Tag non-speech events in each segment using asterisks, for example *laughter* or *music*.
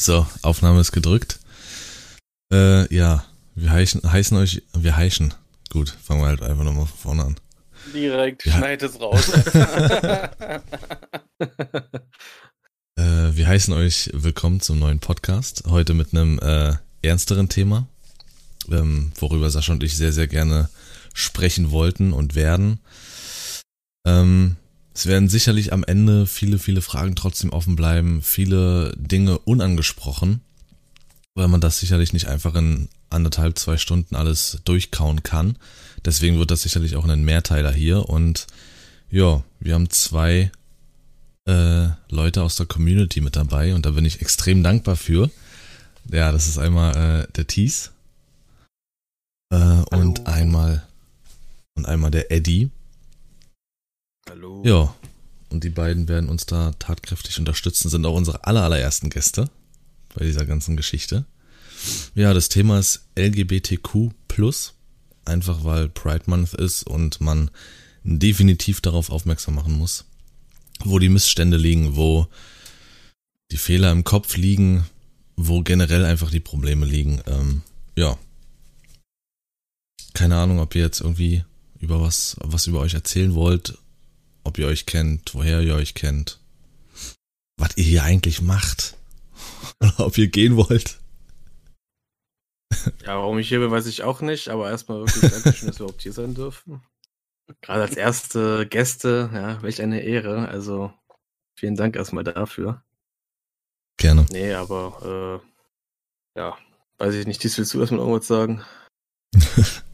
So, Aufnahme ist gedrückt. Äh, ja, wir heißen, heißen euch, wir heißen. Gut, fangen wir halt einfach nochmal von vorne an. Direkt, Ja. schneid es raus. *laughs* Äh, wir heißen euch willkommen zum neuen Podcast. Heute mit einem äh, ernsteren Thema, ähm, worüber Sascha und ich sehr, sehr gerne sprechen wollten und werden. Ähm, es werden sicherlich am Ende viele, viele Fragen trotzdem offen bleiben, viele Dinge unangesprochen, weil man das sicherlich nicht einfach in anderthalb, zwei Stunden alles durchkauen kann. Deswegen wird das sicherlich auch ein Mehrteiler hier und ja, wir haben zwei äh, Leute aus der Community mit dabei und da bin ich extrem dankbar für. Ja, das ist einmal äh, der Thies äh, und einmal und einmal der Eddie. Hallo. Ja, und die beiden werden uns da tatkräftig unterstützen, sind auch unsere aller, allerersten Gäste bei dieser ganzen Geschichte. Ja, das Thema ist LGBTQ+, einfach weil Pride Month ist und man definitiv darauf aufmerksam machen muss, wo die Missstände liegen, wo die Fehler im Kopf liegen, wo generell einfach die Probleme liegen. Ähm, ja. Keine Ahnung, ob ihr jetzt irgendwie über was, was über euch erzählen wollt, ob ihr euch kennt, woher ihr euch kennt, was ihr hier eigentlich macht, *laughs* oder ob ihr gehen wollt. Ja, warum ich hier bin, weiß ich auch nicht, aber erstmal wirklich Dankeschön, dass wir überhaupt hier sein dürfen. Gerade als erste Gäste, ja, welch eine Ehre. Also vielen Dank erstmal dafür. Gerne. Nee, aber äh, ja, weiß ich nicht, dies willst du erstmal irgendwas sagen? *laughs*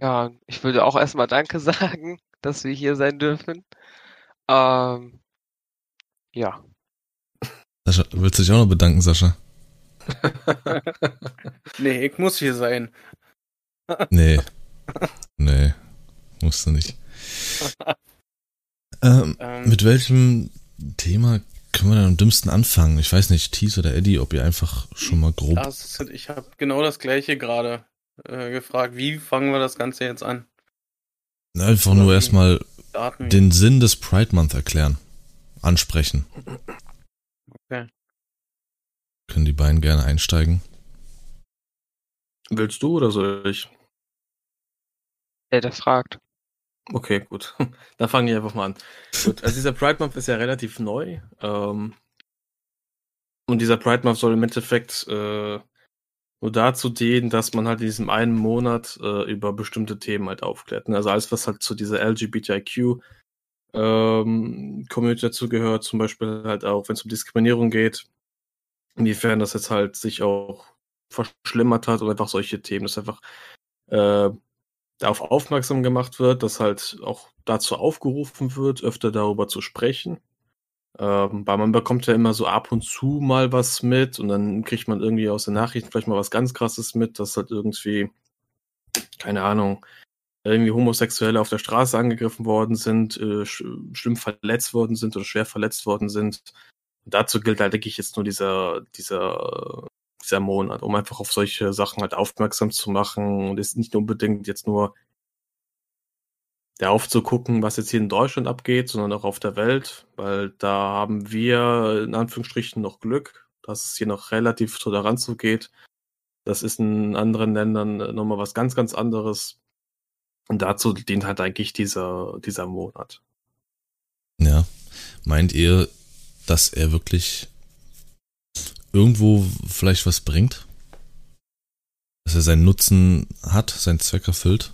Ja, ich würde auch erstmal Danke sagen, dass wir hier sein dürfen. Ähm, ja, Sascha, willst du dich auch noch bedanken, Sascha? *laughs* nee, ich muss hier sein. *laughs* Nee. Nee. Musst du nicht. Ähm, Ähm, mit welchem Thema können wir denn am dümmsten anfangen? Ich weiß nicht, Thies oder Eddie, ob ihr einfach schon mal grob. Das, ich habe genau das gleiche gerade äh, gefragt. Wie fangen wir das Ganze jetzt an? Na, einfach nur erstmal den Sinn des Pride Month erklären. Ansprechen. Okay. Können die beiden gerne einsteigen. Willst du oder soll ich? der, der fragt. Okay, gut. *laughs* Dann fange ich einfach mal an. Gut, also dieser Pride Month ist ja relativ neu. Ähm, und dieser Pride Month soll im Endeffekt äh, nur dazu dienen, dass man halt in diesem einen Monat äh, über bestimmte Themen halt aufklärt. ne? Also alles, was halt zu dieser LGBTIQ ähm, Community dazugehört, zum Beispiel halt auch, wenn es um Diskriminierung geht, inwiefern das jetzt halt sich auch verschlimmert hat oder einfach solche Themen, dass einfach äh, darauf aufmerksam gemacht wird, dass halt auch dazu aufgerufen wird, öfter darüber zu sprechen. Ähm, weil man bekommt ja immer so ab und zu mal was mit und dann kriegt man irgendwie aus den Nachrichten vielleicht mal was ganz krasses mit, dass halt irgendwie, keine Ahnung, irgendwie Homosexuelle auf der Straße angegriffen worden sind, äh, sch schlimm verletzt worden sind oder schwer verletzt worden sind. Und dazu gilt halt, denke ich, jetzt nur dieser, dieser, dieser Monat, um einfach auf solche Sachen halt aufmerksam zu machen und es nicht unbedingt jetzt nur darauf zu gucken, was jetzt hier in Deutschland abgeht, sondern auch auf der Welt, weil da haben wir in Anführungsstrichen noch Glück, dass es hier noch relativ tolerant zugeht. Das ist in anderen Ländern nochmal was ganz, ganz anderes. Und dazu dient halt eigentlich dieser, dieser Monat. Ja. Meint ihr, dass er wirklich irgendwo vielleicht was bringt? Dass er seinen Nutzen hat, seinen Zweck erfüllt?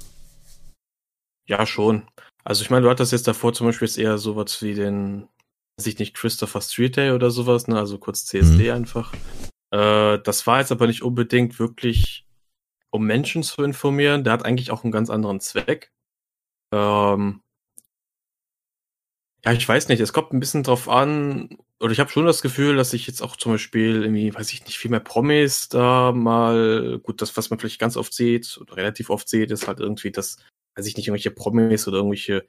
Ja, schon. Also ich meine, du hattest jetzt davor zum Beispiel jetzt eher sowas wie den, weiß ich nicht, Christopher Street Day oder sowas, ne? Also kurz CSD einfach. Äh, das war jetzt aber nicht unbedingt wirklich, um Menschen zu informieren. Der hat eigentlich auch einen ganz anderen Zweck. Ähm, ja, ich weiß nicht, es kommt ein bisschen drauf an, oder ich habe schon das Gefühl, dass ich jetzt auch zum Beispiel irgendwie, weiß ich nicht, viel mehr Promis da mal, gut, das, was man vielleicht ganz oft sieht, oder relativ oft sieht, ist halt irgendwie, dass, weiß ich nicht, irgendwelche Promis oder irgendwelche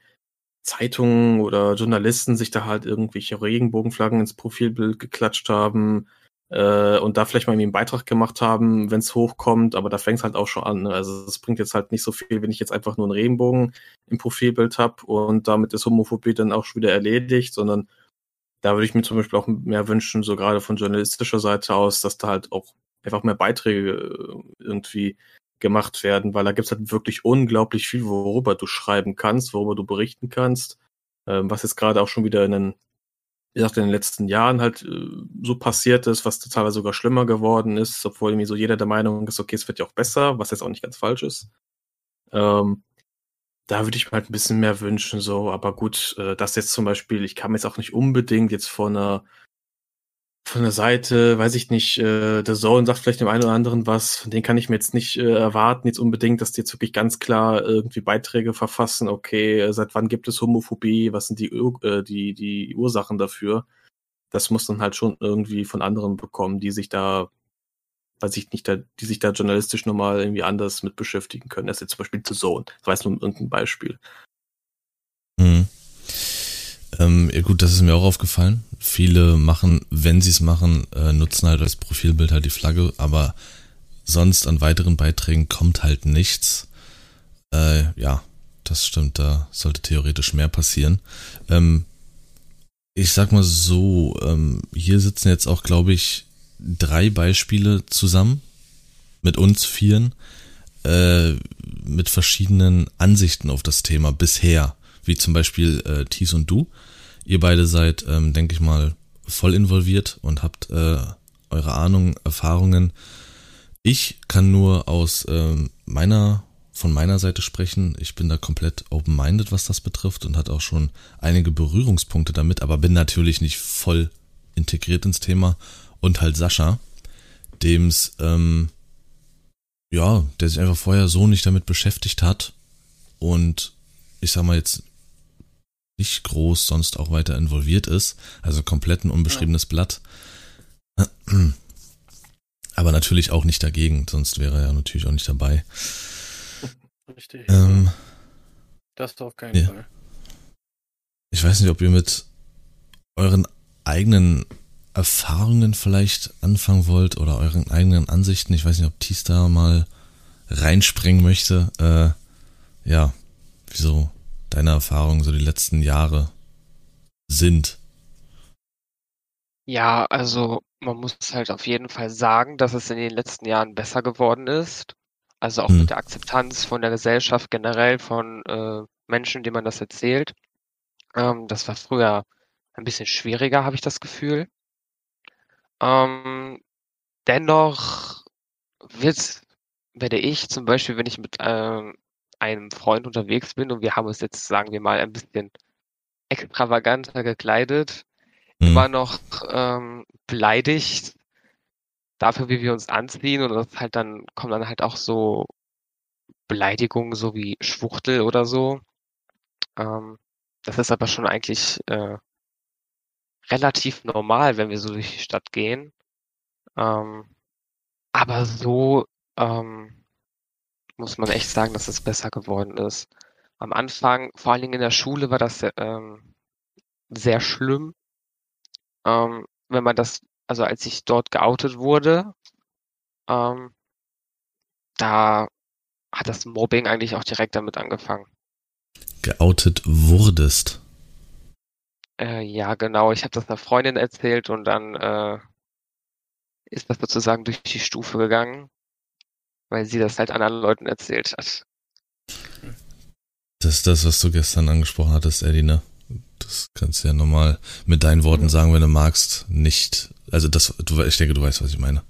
Zeitungen oder Journalisten sich da halt irgendwelche Regenbogenflaggen ins Profilbild geklatscht haben äh, und da vielleicht mal irgendwie einen Beitrag gemacht haben, wenn es hochkommt, aber da fängt es halt auch schon an. Ne? Also es bringt jetzt halt nicht so viel, wenn ich jetzt einfach nur einen Regenbogen im Profilbild habe und damit ist Homophobie dann auch schon wieder erledigt, sondern da würde ich mir zum Beispiel auch mehr wünschen, so gerade von journalistischer Seite aus, dass da halt auch einfach mehr Beiträge äh, irgendwie gemacht werden, weil da gibt's halt wirklich unglaublich viel, worüber du schreiben kannst, worüber du berichten kannst, ähm, was jetzt gerade auch schon wieder in den, wie gesagt, in den letzten Jahren halt äh, so passiert ist, was teilweise sogar schlimmer geworden ist, obwohl irgendwie so jeder der Meinung ist, okay, es wird ja auch besser, was jetzt auch nicht ganz falsch ist. Ähm, da würde ich mir halt ein bisschen mehr wünschen, so, aber gut, äh, das jetzt zum Beispiel, ich mir jetzt auch nicht unbedingt jetzt von einer von der Seite, weiß ich nicht, äh, der Zone sagt vielleicht dem einen oder anderen was, von denen kann ich mir jetzt nicht äh, erwarten, jetzt unbedingt, dass die jetzt wirklich ganz klar irgendwie Beiträge verfassen, okay, seit wann gibt es Homophobie, was sind die, äh, die, die Ursachen dafür? Das muss dann halt schon irgendwie von anderen bekommen, die sich da, weiß ich nicht, da, die sich da journalistisch nochmal irgendwie anders mit beschäftigen können. Ist jetzt zum Beispiel The Zone. War jetzt nur irgendein Beispiel. Mhm. Ähm, ja gut, das ist mir auch aufgefallen. Viele machen, wenn sie es machen, äh, nutzen halt als Profilbild halt die Flagge, aber sonst an weiteren Beiträgen kommt halt nichts. Äh, ja, das stimmt, da sollte theoretisch mehr passieren. Ähm, ich sag mal so, ähm, hier sitzen jetzt auch, glaube ich, drei Beispiele zusammen mit uns vieren äh, mit verschiedenen Ansichten auf das Thema bisher, wie zum Beispiel äh, Thies und du. Ihr beide seid, ähm, denke ich mal, voll involviert und habt äh, eure Ahnung, Erfahrungen. Ich kann nur aus ähm, meiner, von meiner Seite sprechen. Ich bin da komplett open-minded, was das betrifft und hatte auch schon einige Berührungspunkte damit, aber bin natürlich nicht voll integriert ins Thema. Und halt Sascha, dem's, ähm, ja, der sich einfach vorher so nicht damit beschäftigt hat und ich sag mal jetzt nicht groß sonst auch weiter involviert ist. Also komplett ein unbeschriebenes ja. Blatt. *clears throat* Aber natürlich auch nicht dagegen, sonst wäre er natürlich auch nicht dabei. *laughs* Richtig. Ähm, das auf keinen ja. Fall. Ich weiß nicht, ob ihr mit euren eigenen Erfahrungen vielleicht anfangen wollt oder euren eigenen Ansichten. Ich weiß nicht, ob Thies da mal reinspringen möchte. Äh, ja, wieso deine Erfahrungen so die letzten Jahre sind. Ja, also man muss halt auf jeden Fall sagen, dass es in den letzten Jahren besser geworden ist. Also auch hm. mit der Akzeptanz von der Gesellschaft generell, von äh, Menschen, denen man das erzählt. Ähm, das war früher ein bisschen schwieriger, habe ich das Gefühl. Ähm, dennoch wird, werde ich zum Beispiel, wenn ich mit ähm, einem Freund unterwegs bin und wir haben uns jetzt, sagen wir mal, ein bisschen extravaganter gekleidet, mhm. immer noch ähm, beleidigt dafür, wie wir uns anziehen und das halt dann kommen dann halt auch so Beleidigungen, so wie Schwuchtel oder so. Ähm, das ist aber schon eigentlich äh, relativ normal, wenn wir so durch die Stadt gehen. Ähm, aber so ähm, muss man echt sagen, dass es besser geworden ist. Am Anfang, vor allen Dingen in der Schule, war das ähm, sehr schlimm. Ähm, wenn man das, also als ich dort geoutet wurde, ähm, da hat das Mobbing eigentlich auch direkt damit angefangen. Geoutet wurdest? Äh, ja, genau. Ich habe das einer Freundin erzählt und dann äh, ist das sozusagen durch die Stufe gegangen weil sie das halt anderen Leuten erzählt hat. Das ist das, was du gestern angesprochen hattest, Eddie, ne? Das kannst du ja nochmal mit deinen Worten sagen, wenn du magst. Nicht, also das, du, ich denke, du weißt, was ich meine.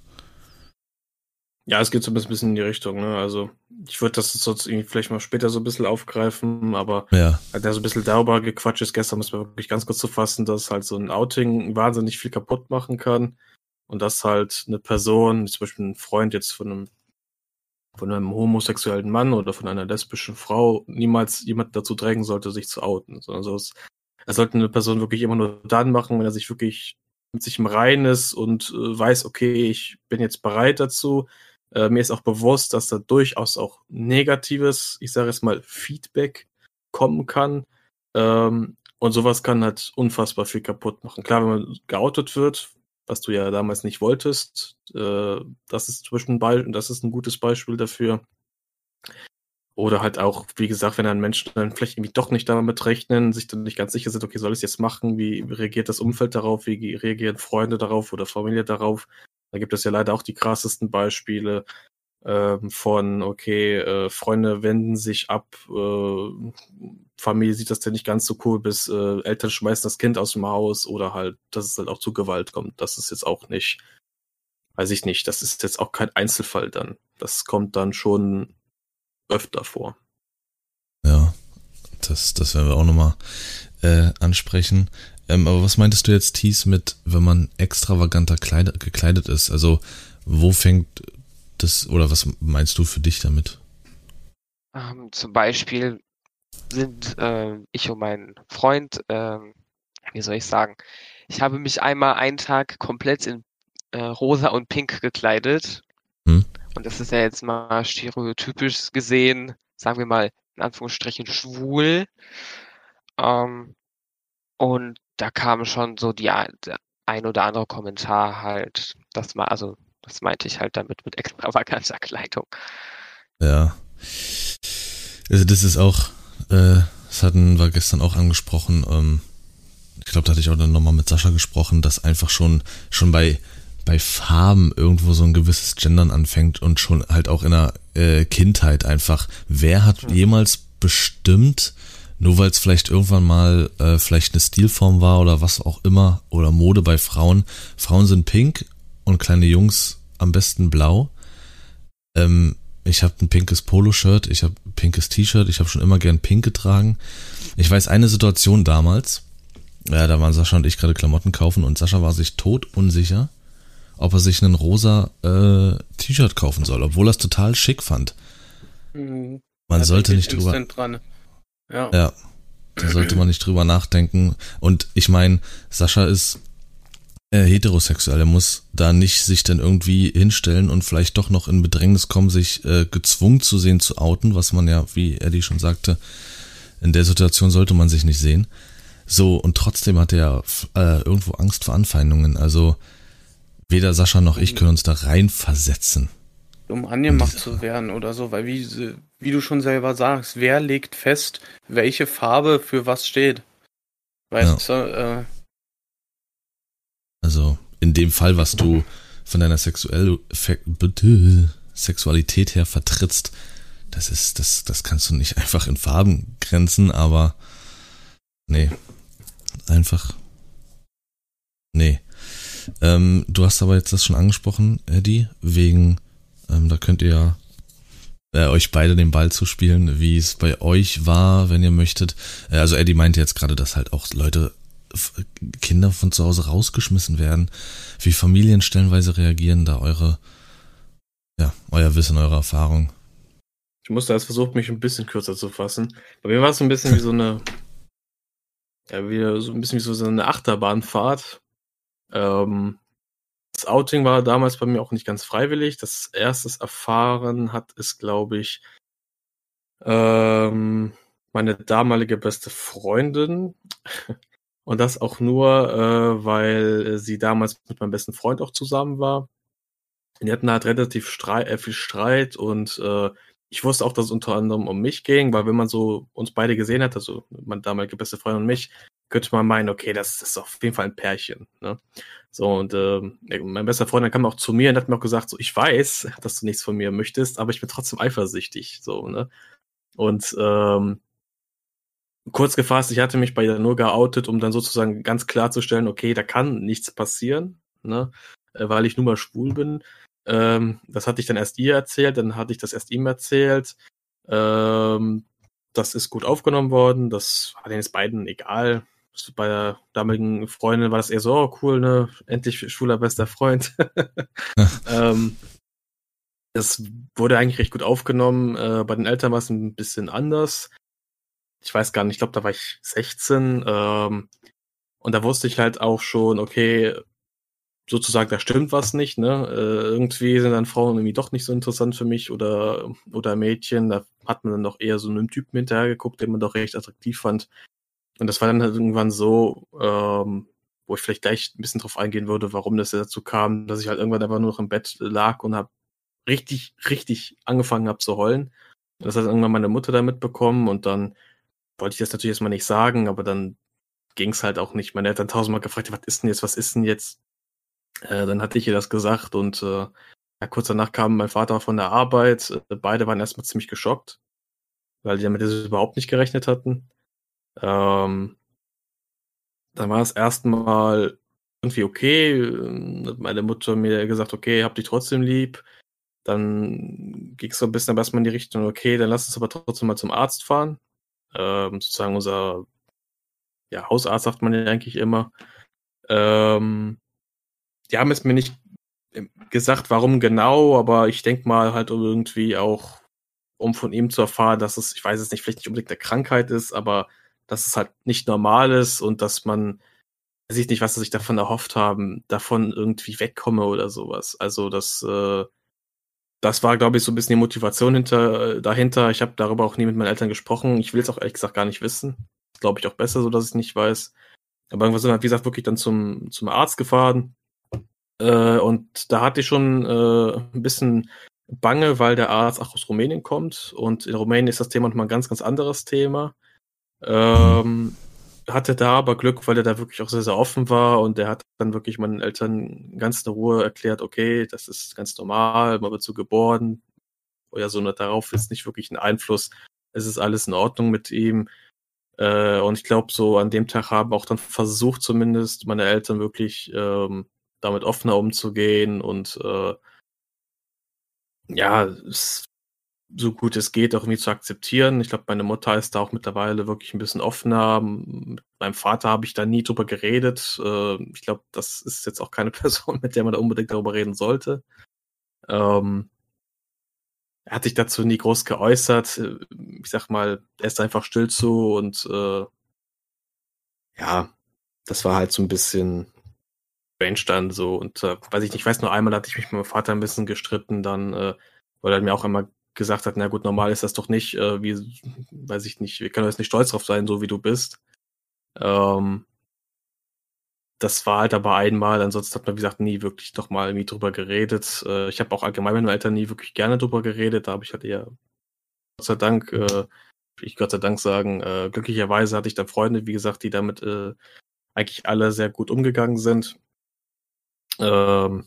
Ja, es geht so ein bisschen in die Richtung, ne? Also, ich würde das sonst irgendwie vielleicht mal später so ein bisschen aufgreifen, aber ja. der so ein bisschen darüber gequatscht ist gestern, muss man wirklich ganz kurz zu fassen, dass halt so ein Outing wahnsinnig viel kaputt machen kann und dass halt eine Person, zum Beispiel ein Freund jetzt von einem von einem homosexuellen Mann oder von einer lesbischen Frau niemals jemand dazu drängen sollte, sich zu outen. Also es, er sollte eine Person wirklich immer nur dann machen, wenn er sich wirklich mit sich im Reinen ist und äh, weiß, okay, ich bin jetzt bereit dazu. Äh, mir ist auch bewusst, dass da durchaus auch negatives, ich sage jetzt mal, Feedback kommen kann. Ähm, und sowas kann halt unfassbar viel kaputt machen. Klar, wenn man geoutet wird, was du ja damals nicht wolltest. Äh, das ist zum Beispiel ein Beispiel, das ist ein gutes Beispiel dafür. Oder halt auch, wie gesagt, wenn dann Menschen dann vielleicht irgendwie doch nicht damit rechnen, sich dann nicht ganz sicher sind, okay, soll ich es jetzt machen? Wie reagiert das Umfeld darauf? Wie reagieren Freunde darauf oder Familie darauf? Da gibt es ja leider auch die krassesten Beispiele ähm, von, okay, äh, Freunde wenden sich ab, äh, Familie sieht das denn nicht ganz so cool, bis äh, Eltern schmeißen das Kind aus dem Haus oder halt, dass es halt auch zu Gewalt kommt. Das ist jetzt auch nicht, weiß ich nicht, das ist jetzt auch kein Einzelfall dann. Das kommt dann schon öfter vor. Ja, das, das werden wir auch nochmal äh, ansprechen. Ähm, aber was meintest du jetzt, Thies, mit, wenn man extravaganter Kleid gekleidet ist? Also, wo fängt das, oder was meinst du für dich damit? Ähm, zum Beispiel sind äh, ich und mein Freund, äh, wie soll ich sagen, ich habe mich einmal einen Tag komplett in äh, rosa und pink gekleidet. Hm. Und das ist ja jetzt mal stereotypisch gesehen, sagen wir mal in Anführungsstrichen schwul. Ähm, und da kam schon so die ein oder andere Kommentar halt, dass man, also das meinte ich halt damit mit *laughs* extravaganter Kleidung. Ja. Also das ist auch, äh, das hatten wir gestern auch angesprochen, ähm, ich glaube, da hatte ich auch dann nochmal mit Sascha gesprochen, dass einfach schon, schon bei bei Farben irgendwo so ein gewisses Gendern anfängt und schon halt auch in der äh, Kindheit einfach. Wer hat jemals bestimmt, nur weil es vielleicht irgendwann mal äh, vielleicht eine Stilform war oder was auch immer oder Mode bei Frauen. Frauen sind pink und kleine Jungs am besten blau. Ähm, ich habe ein pinkes Poloshirt, ich habe ein pinkes T-Shirt, ich habe schon immer gern pink getragen. Ich weiß eine Situation damals, ja, da waren Sascha und ich gerade Klamotten kaufen und Sascha war sich tot unsicher, ob er sich einen rosa äh, T-Shirt kaufen soll, obwohl er es total schick fand. Mhm. Man ja, sollte nicht drüber. Dran. Ja. ja. Da sollte man nicht drüber nachdenken. Und ich meine, Sascha ist äh, heterosexuell. Er muss da nicht sich dann irgendwie hinstellen und vielleicht doch noch in Bedrängnis kommen, sich äh, gezwungen zu sehen, zu outen, was man ja, wie Eddie schon sagte, in der Situation sollte man sich nicht sehen. So, und trotzdem hat er äh, irgendwo Angst vor Anfeindungen. Also, Weder Sascha noch ich können uns da reinversetzen. Um angemacht zu werden oder so, weil wie, wie du schon selber sagst, wer legt fest, welche Farbe für was steht? Weißt ja. du, äh, Also, in dem Fall, was du von deiner Sexuell Sexualität her vertrittst, das ist, das, das kannst du nicht *laughs* einfach in Farben grenzen, aber nee. Einfach. Nee. Ähm, du hast aber jetzt das schon angesprochen, Eddie, wegen, ähm, da könnt ihr ja äh, euch beide den Ball zu spielen, wie es bei euch war, wenn ihr möchtet. Äh, also Eddie meinte jetzt gerade, dass halt auch Leute, Kinder von zu Hause rausgeschmissen werden, wie Familien stellenweise reagieren, da eure, ja, euer Wissen, eure Erfahrung. Ich musste erst versuchen, mich ein bisschen kürzer zu fassen. Bei mir war es so ein bisschen wie so eine, *laughs* ja, wie so ein bisschen wie so eine Achterbahnfahrt. Ähm, das Outing war damals bei mir auch nicht ganz freiwillig. Das erste Erfahren hat es, glaube ich, ähm, meine damalige beste Freundin. *laughs* Und das auch nur, äh, weil sie damals mit meinem besten Freund auch zusammen war. Die hatten halt relativ Streit, äh, viel Streit und äh, ich wusste auch, dass es unter anderem um mich ging, weil wenn man so uns beide gesehen hat, also meine damalige beste Freundin und mich, könnte man meinen, okay, das, das ist auf jeden Fall ein Pärchen. Ne? So, und äh, mein bester Freund dann kam auch zu mir und hat mir auch gesagt, so, ich weiß, dass du nichts von mir möchtest, aber ich bin trotzdem eifersüchtig. So, ne? Und ähm, kurz gefasst, ich hatte mich bei ihr nur geoutet, um dann sozusagen ganz klarzustellen, okay, da kann nichts passieren, ne? Äh, weil ich nun mal schwul bin. Ähm, das hatte ich dann erst ihr erzählt, dann hatte ich das erst ihm erzählt. Ähm, das ist gut aufgenommen worden, das war jetzt beiden egal bei der damaligen Freundin war das eher so, oh cool, ne, endlich schwuler bester Freund. *laughs* ähm, das wurde eigentlich recht gut aufgenommen. Äh, bei den Eltern war es ein bisschen anders. Ich weiß gar nicht, ich glaube, da war ich 16. Ähm, und da wusste ich halt auch schon, okay, sozusagen, da stimmt was nicht, ne? Äh, irgendwie sind dann Frauen irgendwie doch nicht so interessant für mich oder, oder Mädchen. Da hat man dann doch eher so einen Typen hinterher geguckt, den man doch recht attraktiv fand. Und das war dann halt irgendwann so, ähm, wo ich vielleicht gleich ein bisschen drauf eingehen würde, warum das dazu kam, dass ich halt irgendwann einfach nur noch im Bett lag und habe richtig, richtig angefangen habe zu heulen. Das hat irgendwann meine Mutter da mitbekommen und dann wollte ich das natürlich erstmal nicht sagen, aber dann ging es halt auch nicht. Meine Eltern tausendmal gefragt, was ist denn jetzt, was ist denn jetzt? Äh, dann hatte ich ihr das gesagt und äh, ja, kurz danach kam mein Vater von der Arbeit. Äh, beide waren erstmal ziemlich geschockt, weil die damit überhaupt nicht gerechnet hatten. Ähm, dann war das erstmal irgendwie okay. Meine Mutter mir gesagt, okay, hab dich trotzdem lieb. Dann ging es so ein bisschen erstmal in die Richtung, okay, dann lass uns aber trotzdem mal zum Arzt fahren. Ähm, sozusagen unser ja, Hausarzt sagt man ja eigentlich immer. Ähm, die haben es mir nicht gesagt, warum genau, aber ich denke mal halt irgendwie auch, um von ihm zu erfahren, dass es, ich weiß es nicht, vielleicht nicht unbedingt eine Krankheit ist, aber dass es halt nicht normal ist und dass man, weiß ich nicht, was sie sich davon erhofft haben, davon irgendwie wegkomme oder sowas. Also das, äh, das war, glaube ich, so ein bisschen die Motivation hinter, dahinter. Ich habe darüber auch nie mit meinen Eltern gesprochen. Ich will es auch ehrlich gesagt gar nicht wissen. Glaube ich auch besser, so dass ich nicht weiß. Aber irgendwann sind wir, wie gesagt, wirklich dann zum, zum Arzt gefahren. Äh, und da hatte ich schon äh, ein bisschen Bange, weil der Arzt auch aus Rumänien kommt. Und in Rumänien ist das Thema nochmal ein ganz, ganz anderes Thema. Ähm, hatte da aber Glück, weil er da wirklich auch sehr, sehr offen war und der hat dann wirklich meinen Eltern ganz in Ruhe erklärt, okay, das ist ganz normal, man wird so geboren, oder so, darauf ist nicht wirklich ein Einfluss. Es ist alles in Ordnung mit ihm. Äh, und ich glaube, so an dem Tag haben auch dann versucht, zumindest meine Eltern wirklich ähm, damit offener umzugehen und äh, ja, es so gut es geht, auch irgendwie zu akzeptieren. Ich glaube, meine Mutter ist da auch mittlerweile wirklich ein bisschen offener. Mit meinem Vater habe ich da nie drüber geredet. Äh, ich glaube, das ist jetzt auch keine *laughs* Person, mit der man da unbedingt darüber reden sollte. Ähm, er hat sich dazu nie groß geäußert. Äh, ich sag mal, er ist einfach still zu und äh, ja, das war halt so ein bisschen strange dann so. Und äh, weiß ich nicht, ich weiß nur einmal hatte ich mich mit meinem Vater ein bisschen gestritten, dann, äh, weil er mir auch einmal gesagt hat, na gut, normal ist das doch nicht, äh, wie, weiß ich nicht, wir können jetzt nicht stolz drauf sein, so wie du bist. Ähm, das war halt aber einmal, ansonsten hat man, wie gesagt, nie wirklich doch mal irgendwie drüber geredet. Äh, ich habe auch allgemein mit meinen Eltern nie wirklich gerne drüber geredet, da habe ich halt eher, Gott sei Dank, äh, ich Gott sei Dank sagen, äh, glücklicherweise hatte ich dann Freunde, wie gesagt, die damit äh, eigentlich alle sehr gut umgegangen sind. Ähm,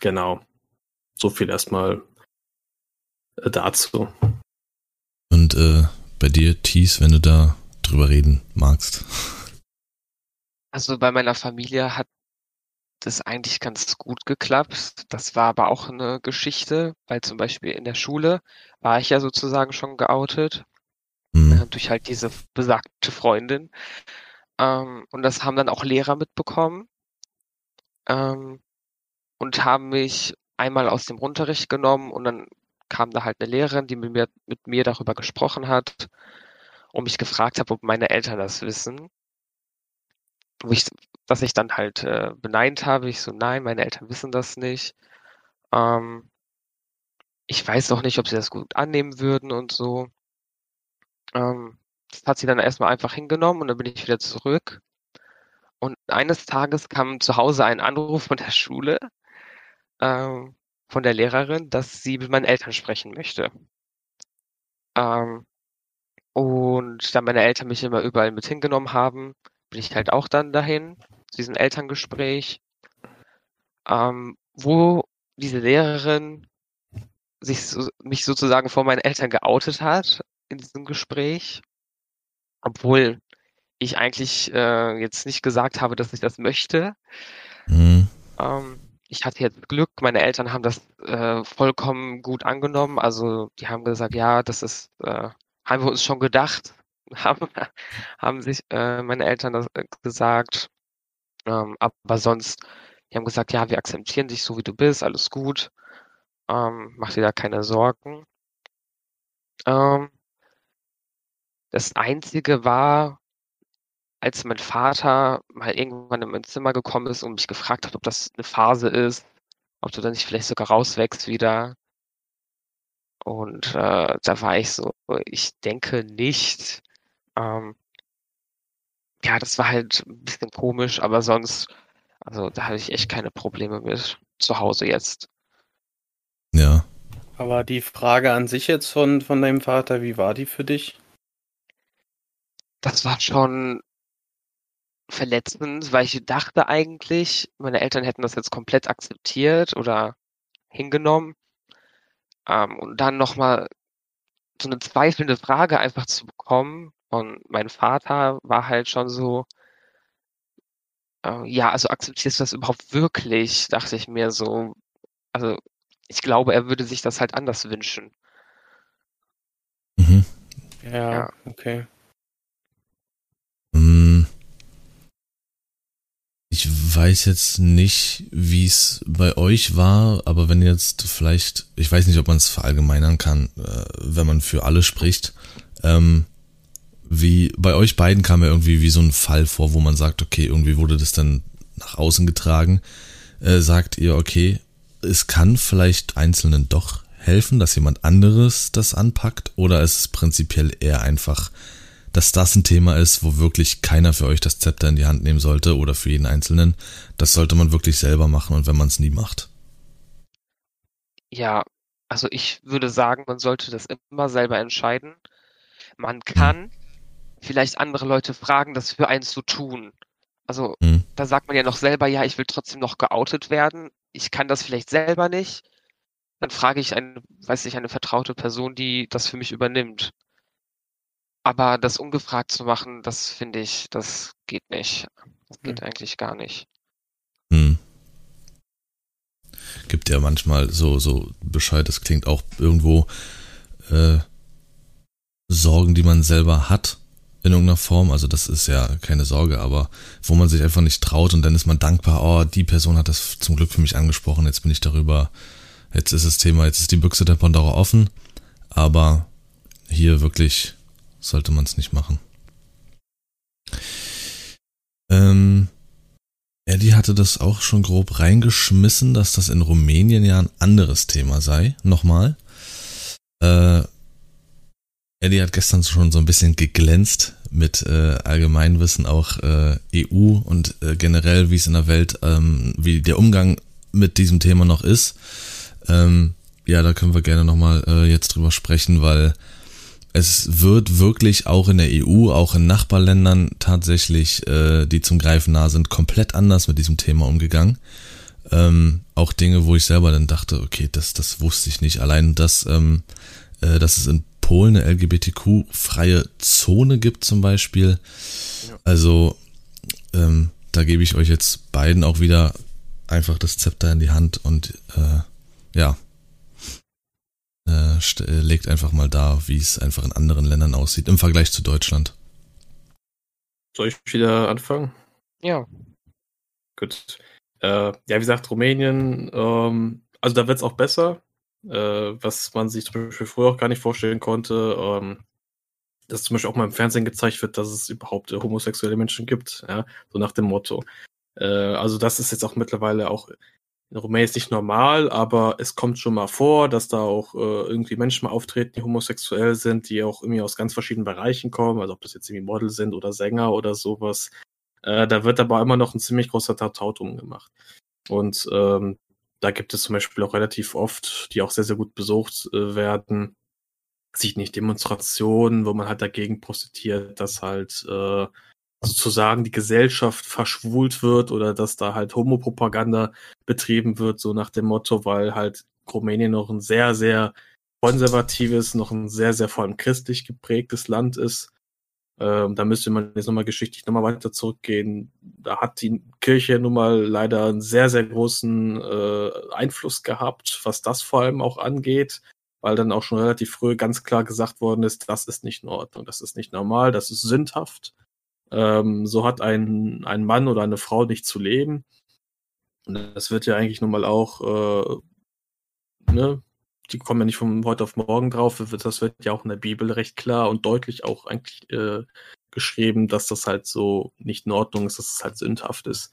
genau. So viel erstmal dazu. Und äh, bei dir, Thies, wenn du da drüber reden magst. Also bei meiner Familie hat das eigentlich ganz gut geklappt. Das war aber auch eine Geschichte, weil zum Beispiel in der Schule war ich ja sozusagen schon geoutet. Hm. Äh, durch halt diese besagte Freundin. Ähm, und das haben dann auch Lehrer mitbekommen. Ähm, und haben mich einmal aus dem Unterricht genommen und dann kam da halt eine Lehrerin, die mit mir, mit mir darüber gesprochen hat und mich gefragt hat, ob meine Eltern das wissen. Wo ich, was ich dann halt äh, beneint habe. Ich so, nein, meine Eltern wissen das nicht. Ähm, ich weiß auch nicht, ob sie das gut annehmen würden und so. Ähm, das hat sie dann erstmal einfach hingenommen und dann bin ich wieder zurück. Und eines Tages kam zu Hause ein Anruf von der Schule, ähm, von der Lehrerin, dass sie mit meinen Eltern sprechen möchte. Ähm, und da meine Eltern mich immer überall mit hingenommen haben, bin ich halt auch dann dahin, zu diesem Elterngespräch, ähm, wo diese Lehrerin sich so, mich sozusagen vor meinen Eltern geoutet hat in diesem Gespräch, obwohl ich eigentlich äh, jetzt nicht gesagt habe, dass ich das möchte. Mhm. Ähm, ich hatte jetzt Glück, meine Eltern haben das äh, vollkommen gut angenommen. Also die haben gesagt, ja, das ist, äh, haben wir uns schon gedacht, *laughs* haben, haben sich äh, meine Eltern das äh, gesagt. Ähm, aber sonst, die haben gesagt, ja, wir akzeptieren dich so, wie du bist, alles gut. Ähm, mach dir da keine Sorgen. Ähm, das Einzige war, als mein Vater mal irgendwann in mein Zimmer gekommen ist und mich gefragt hat, ob das eine Phase ist, ob du dann nicht vielleicht sogar rauswächst wieder. Und äh, da war ich so, ich denke nicht. Ähm, ja, das war halt ein bisschen komisch, aber sonst, also da hatte ich echt keine Probleme mit zu Hause jetzt. Ja. Aber die Frage an sich jetzt von, von deinem Vater, wie war die für dich? Das war schon verletzend, weil ich dachte eigentlich, meine Eltern hätten das jetzt komplett akzeptiert oder hingenommen. Ähm, und dann nochmal so eine zweifelnde Frage einfach zu bekommen von meinem Vater war halt schon so, äh, ja, also akzeptierst du das überhaupt wirklich, dachte ich mir so. Also ich glaube, er würde sich das halt anders wünschen. Mhm. Ja, Ja. okay. Ich weiß jetzt nicht, wie es bei euch war, aber wenn jetzt vielleicht, ich weiß nicht, ob man es verallgemeinern kann, äh, wenn man für alle spricht, ähm, wie bei euch beiden kam ja irgendwie wie so ein Fall vor, wo man sagt, okay, irgendwie wurde das dann nach außen getragen. Äh, sagt ihr, okay, es kann vielleicht Einzelnen doch helfen, dass jemand anderes das anpackt, oder ist es prinzipiell eher einfach dass das ein Thema ist, wo wirklich keiner für euch das Zepter in die Hand nehmen sollte oder für jeden Einzelnen. Das sollte man wirklich selber machen und wenn man es nie macht. Ja, also ich würde sagen, man sollte das immer selber entscheiden. Man kann vielleicht andere Leute fragen, das für einen zu tun. Also Hm. da sagt man ja noch selber, ja, ich will trotzdem noch geoutet werden. Ich kann das vielleicht selber nicht. Dann frage ich eine, weiß ich, eine vertraute Person, die das für mich übernimmt. Aber das ungefragt zu machen, das finde ich, das geht nicht. Das geht eigentlich gar nicht. Hm. Gibt ja manchmal so, so Bescheid, das klingt auch irgendwo äh, Sorgen, die man selber hat in irgendeiner Form. Also das ist ja keine Sorge, aber wo man sich einfach nicht traut und dann ist man dankbar, oh, die Person hat das zum Glück für mich angesprochen, jetzt bin ich darüber, jetzt ist das Thema, jetzt ist die Büchse der Pandora offen, aber hier wirklich sollte man es nicht machen. Ähm, Eddie hatte das auch schon grob reingeschmissen, dass das in Rumänien ja ein anderes Thema sei. Nochmal. Äh, Eddie hat gestern schon so ein bisschen geglänzt mit äh, Allgemeinwissen auch äh, EU und äh, generell, wie es in der Welt, ähm, wie der Umgang mit diesem Thema noch ist. Ähm, ja, da können wir gerne nochmal äh, jetzt drüber sprechen, weil es wird wirklich auch in der EU, auch in Nachbarländern tatsächlich, äh, die zum Greifen nah sind, komplett anders mit diesem Thema umgegangen. Ähm, auch Dinge, wo ich selber dann dachte, okay, das, das wusste ich nicht. Allein, dass, ähm, äh, dass es in Polen eine LGBTQ-freie Zone gibt zum Beispiel. Ja. Also, ähm, da gebe ich euch jetzt beiden auch wieder einfach das Zepter in die Hand und äh, ja, äh, äh, legt einfach mal da, wie es einfach in anderen Ländern aussieht im Vergleich zu Deutschland. Soll ich wieder anfangen? Ja, Gut. Äh, ja, wie gesagt, Rumänien, ähm, also da wird es auch besser, äh, was man sich zum Beispiel früher auch gar nicht vorstellen konnte, ähm, dass zum Beispiel auch mal im Fernsehen gezeigt wird, dass es überhaupt äh, homosexuelle Menschen gibt, ja, so nach dem Motto. Äh, also das ist jetzt auch mittlerweile auch in Rumänien ist nicht normal, aber es kommt schon mal vor, dass da auch äh, irgendwie Menschen mal auftreten, die homosexuell sind, die auch irgendwie aus ganz verschiedenen Bereichen kommen, also ob das jetzt irgendwie Model sind oder Sänger oder sowas. Äh, da wird aber immer noch ein ziemlich großer Tautau drum gemacht. Und ähm, da gibt es zum Beispiel auch relativ oft, die auch sehr, sehr gut besucht äh, werden, sieht nicht Demonstrationen, wo man halt dagegen protestiert, dass halt äh, sozusagen die Gesellschaft verschwult wird oder dass da halt Homopropaganda betrieben wird, so nach dem Motto, weil halt Rumänien noch ein sehr, sehr konservatives, noch ein sehr, sehr vor allem christlich geprägtes Land ist. Ähm, da müsste man jetzt nochmal geschichtlich nochmal weiter zurückgehen. Da hat die Kirche nun mal leider einen sehr, sehr großen äh, Einfluss gehabt, was das vor allem auch angeht, weil dann auch schon relativ früh ganz klar gesagt worden ist, das ist nicht in Ordnung, das ist nicht normal, das ist sündhaft. Ähm, so hat ein, ein Mann oder eine Frau nicht zu leben. Und das wird ja eigentlich nun mal auch, äh, ne, die kommen ja nicht von heute auf morgen drauf. Das wird ja auch in der Bibel recht klar und deutlich auch eigentlich äh, geschrieben, dass das halt so nicht in Ordnung ist, dass es halt sündhaft ist.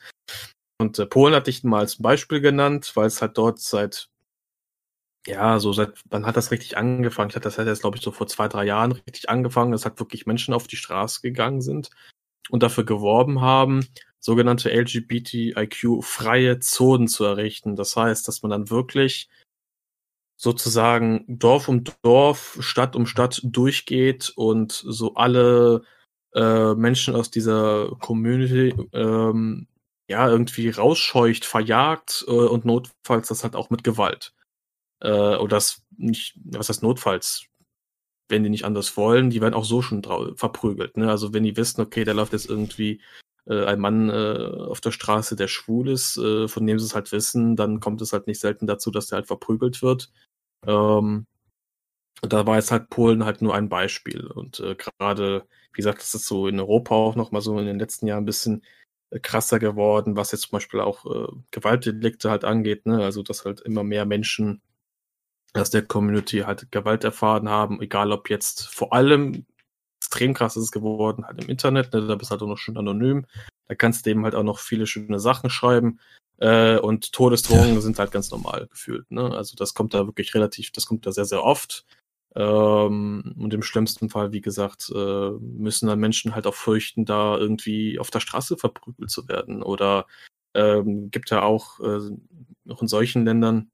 Und äh, Polen hatte ich mal als Beispiel genannt, weil es halt dort seit, ja, so seit, wann hat das richtig angefangen? Ich hatte das halt jetzt, glaube ich, so vor zwei, drei Jahren richtig angefangen, dass halt wirklich Menschen auf die Straße gegangen sind und dafür geworben haben, sogenannte LGBTIQ-freie Zonen zu errichten. Das heißt, dass man dann wirklich sozusagen Dorf um Dorf, Stadt um Stadt durchgeht und so alle äh, Menschen aus dieser Community ähm, ja irgendwie rausscheucht, verjagt äh, und notfalls das halt auch mit Gewalt. Äh, oder das nicht, was heißt notfalls? Wenn die nicht anders wollen, die werden auch so schon verprügelt. Ne? Also wenn die wissen, okay, da läuft jetzt irgendwie äh, ein Mann äh, auf der Straße, der schwul ist, äh, von dem sie es halt wissen, dann kommt es halt nicht selten dazu, dass der halt verprügelt wird. Ähm, da war jetzt halt Polen halt nur ein Beispiel. Und äh, gerade, wie gesagt, das ist so in Europa auch noch mal so in den letzten Jahren ein bisschen äh, krasser geworden, was jetzt zum Beispiel auch äh, Gewaltdelikte halt angeht. Ne? Also, dass halt immer mehr Menschen aus der Community halt Gewalt erfahren haben, egal ob jetzt vor allem extrem krass ist es geworden, halt im Internet, ne? da bist du halt auch noch schön anonym. Da kannst du eben halt auch noch viele schöne Sachen schreiben. Äh, und Todesdrohungen sind halt ganz normal gefühlt. Ne? Also das kommt da wirklich relativ, das kommt da sehr, sehr oft. Ähm, und im schlimmsten Fall, wie gesagt, äh, müssen dann Menschen halt auch fürchten, da irgendwie auf der Straße verprügelt zu werden. Oder ähm, gibt ja auch äh, noch in solchen Ländern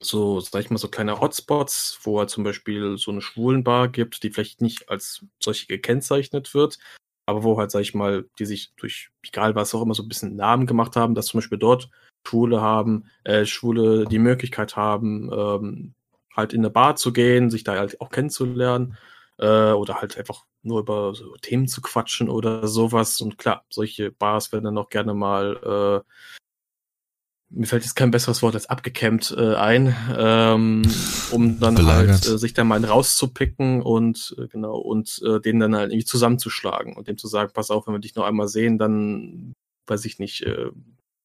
so, sag ich mal, so kleine Hotspots, wo halt zum Beispiel so eine Schwulenbar gibt, die vielleicht nicht als solche gekennzeichnet wird, aber wo halt, sag ich mal, die sich durch, egal was auch immer, so ein bisschen Namen gemacht haben, dass zum Beispiel dort Schwule haben, äh, Schwule die Möglichkeit haben, ähm, halt in eine Bar zu gehen, sich da halt auch kennenzulernen äh, oder halt einfach nur über so Themen zu quatschen oder sowas. Und klar, solche Bars werden dann auch gerne mal, äh, mir fällt jetzt kein besseres Wort als abgekämmt äh, ein, ähm, um dann Belagert. halt äh, sich da mal rauszupicken und äh, genau und äh, den dann halt irgendwie zusammenzuschlagen und dem zu sagen, pass auf, wenn wir dich noch einmal sehen, dann weiß ich nicht, äh,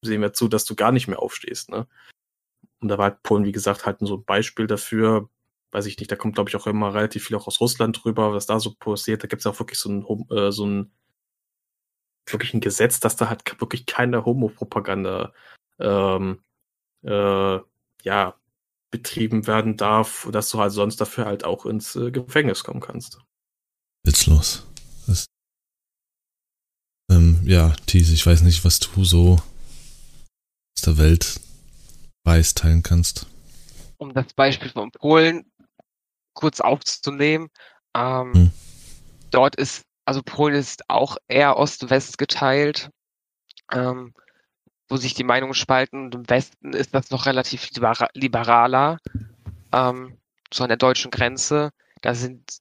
sehen wir zu, dass du gar nicht mehr aufstehst, ne? Und da war halt Polen, wie gesagt, halt so ein Beispiel dafür. Weiß ich nicht, da kommt, glaube ich, auch immer relativ viel auch aus Russland drüber, was da so passiert. Da gibt es auch wirklich so ein, äh, so ein wirklich ein Gesetz, dass da halt wirklich keine Homopropaganda ähm, äh, ja, betrieben werden darf, dass du halt sonst dafür halt auch ins äh, Gefängnis kommen kannst. Witzlos. Das, ähm, ja, Thies, ich weiß nicht, was du so aus der Welt Weiß teilen kannst. Um das Beispiel von Polen kurz aufzunehmen, ähm, hm. dort ist, also Polen ist auch eher Ost-West geteilt, ähm, wo sich die Meinungen spalten. Und im Westen ist das noch relativ libera liberaler, ähm, so an der deutschen Grenze. Da sind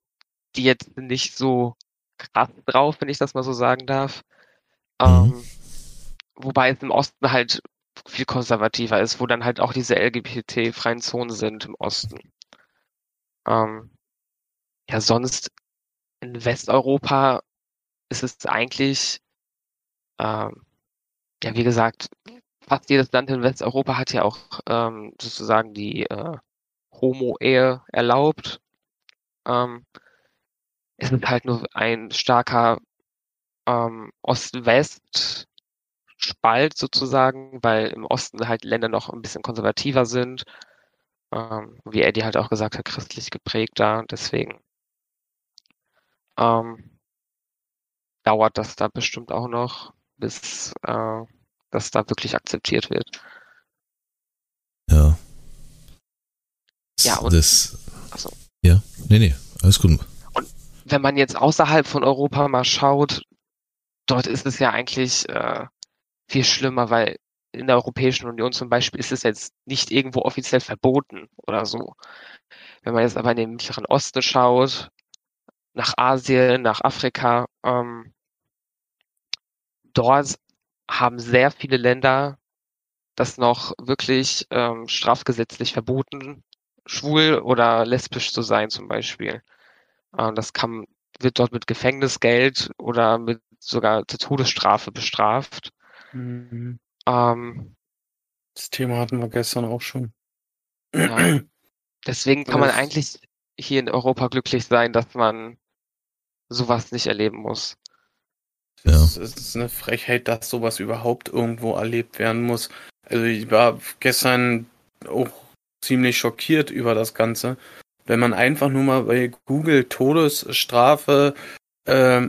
die jetzt nicht so krass drauf, wenn ich das mal so sagen darf. Mhm. Ähm, wobei es im Osten halt viel konservativer ist, wo dann halt auch diese LGBT-freien Zonen sind im Osten. Ähm, ja, sonst in Westeuropa ist es eigentlich, ähm, ja, wie gesagt, fast jedes Land in Westeuropa hat ja auch ähm, sozusagen die äh, Homo-Ehe erlaubt. Ähm, es ist halt nur ein starker ähm, Ost-West Spalt sozusagen, weil im Osten halt Länder noch ein bisschen konservativer sind. Ähm, wie Eddie halt auch gesagt hat, christlich geprägt da. Deswegen ähm, dauert das da bestimmt auch noch, bis äh, das da wirklich akzeptiert wird. Ja. Ja, und das. Achso. Ja, nee, nee, alles gut. Und wenn man jetzt außerhalb von Europa mal schaut, dort ist es ja eigentlich äh, viel schlimmer, weil in der Europäischen Union zum Beispiel ist es jetzt nicht irgendwo offiziell verboten oder so. Wenn man jetzt aber in den Mittleren Osten schaut, nach Asien, nach Afrika, ähm, dort haben sehr viele Länder das noch wirklich ähm, strafgesetzlich verboten, schwul oder lesbisch zu sein zum Beispiel. Ähm, das kann, wird dort mit Gefängnisgeld oder mit sogar zur Todesstrafe bestraft. Mhm. Ähm, das Thema hatten wir gestern auch schon. Ja. Deswegen kann man eigentlich hier in Europa glücklich sein, dass man sowas nicht erleben muss. Ja. Es ist eine Frechheit, dass sowas überhaupt irgendwo erlebt werden muss. Also ich war gestern auch ziemlich schockiert über das Ganze. Wenn man einfach nur mal bei Google Todesstrafe äh,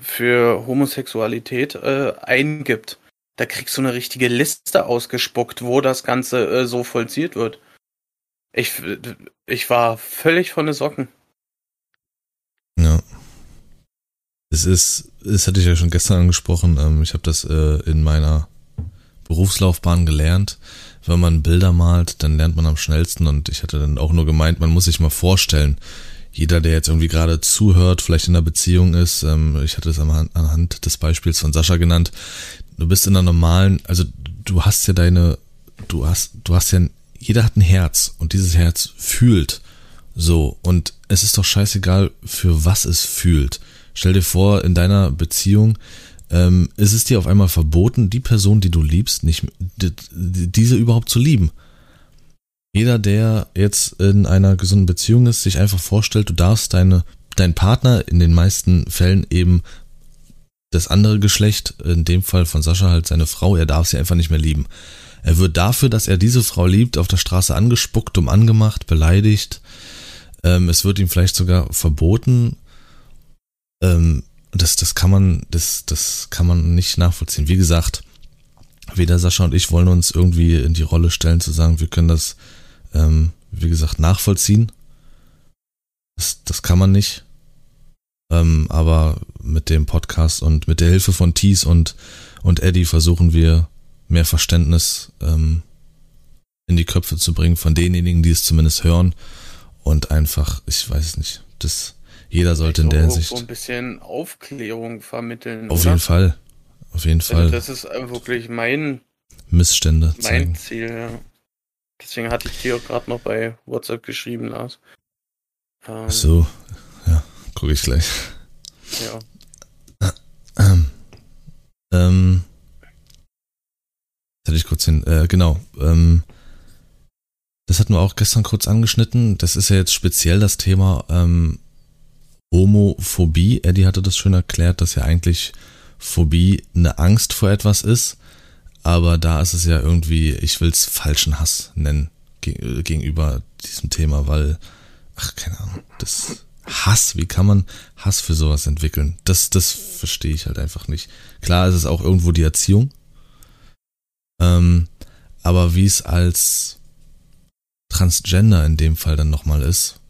für Homosexualität äh, eingibt, da kriegst du eine richtige Liste ausgespuckt, wo das Ganze äh, so vollziert wird. Ich, ich war völlig von den Socken. Ja. Es ist, das hatte ich ja schon gestern angesprochen, ähm, ich habe das äh, in meiner Berufslaufbahn gelernt. Wenn man Bilder malt, dann lernt man am schnellsten und ich hatte dann auch nur gemeint, man muss sich mal vorstellen, jeder, der jetzt irgendwie gerade zuhört, vielleicht in einer Beziehung ist, ähm, ich hatte es anhand des Beispiels von Sascha genannt, du bist in einer normalen, also du hast ja deine, du hast, du hast ja, jeder hat ein Herz und dieses Herz fühlt so und es ist doch scheißegal, für was es fühlt. Stell dir vor, in deiner Beziehung ähm, ist es dir auf einmal verboten, die Person, die du liebst, nicht diese überhaupt zu lieben. Jeder, der jetzt in einer gesunden Beziehung ist, sich einfach vorstellt, du darfst deine, deinen Partner in den meisten Fällen eben das andere Geschlecht, in dem Fall von Sascha halt seine Frau, er darf sie einfach nicht mehr lieben. Er wird dafür, dass er diese Frau liebt, auf der Straße angespuckt, um angemacht, beleidigt. Ähm, es wird ihm vielleicht sogar verboten. Ähm, das, das kann man, das, das kann man nicht nachvollziehen. Wie gesagt, weder Sascha und ich wollen uns irgendwie in die Rolle stellen zu sagen, wir können das, ähm, wie gesagt, nachvollziehen. Das, das kann man nicht. Ähm, aber mit dem Podcast und mit der Hilfe von Thies und, und Eddie versuchen wir mehr Verständnis ähm, in die Köpfe zu bringen von denjenigen, die es zumindest hören und einfach, ich weiß nicht, das jeder sollte in der Hinsicht. So ein bisschen Aufklärung vermitteln. Auf oder? jeden Fall. Auf jeden also Fall. das ist wirklich mein Missstände. Mein zeigen. Ziel, ja. Deswegen hatte ich dir gerade noch bei WhatsApp geschrieben, Lars. Ähm, Ach so, ja, gucke ich gleich. Ja. *clears throat* Ähm, ähm, hatte ich kurz hin, äh, genau, ähm, das hatten wir auch gestern kurz angeschnitten. Das ist ja jetzt speziell das Thema ähm, Homophobie. Eddie hatte das schön erklärt, dass ja eigentlich Phobie eine Angst vor etwas ist. Aber da ist es ja irgendwie, ich will es falschen Hass nennen gegenüber diesem Thema, weil, ach, keine Ahnung, das Hass, wie kann man Hass für sowas entwickeln? Das, das verstehe ich halt einfach nicht. Klar ist es auch irgendwo die Erziehung. Ähm, aber wie es als Transgender in dem Fall dann nochmal ist,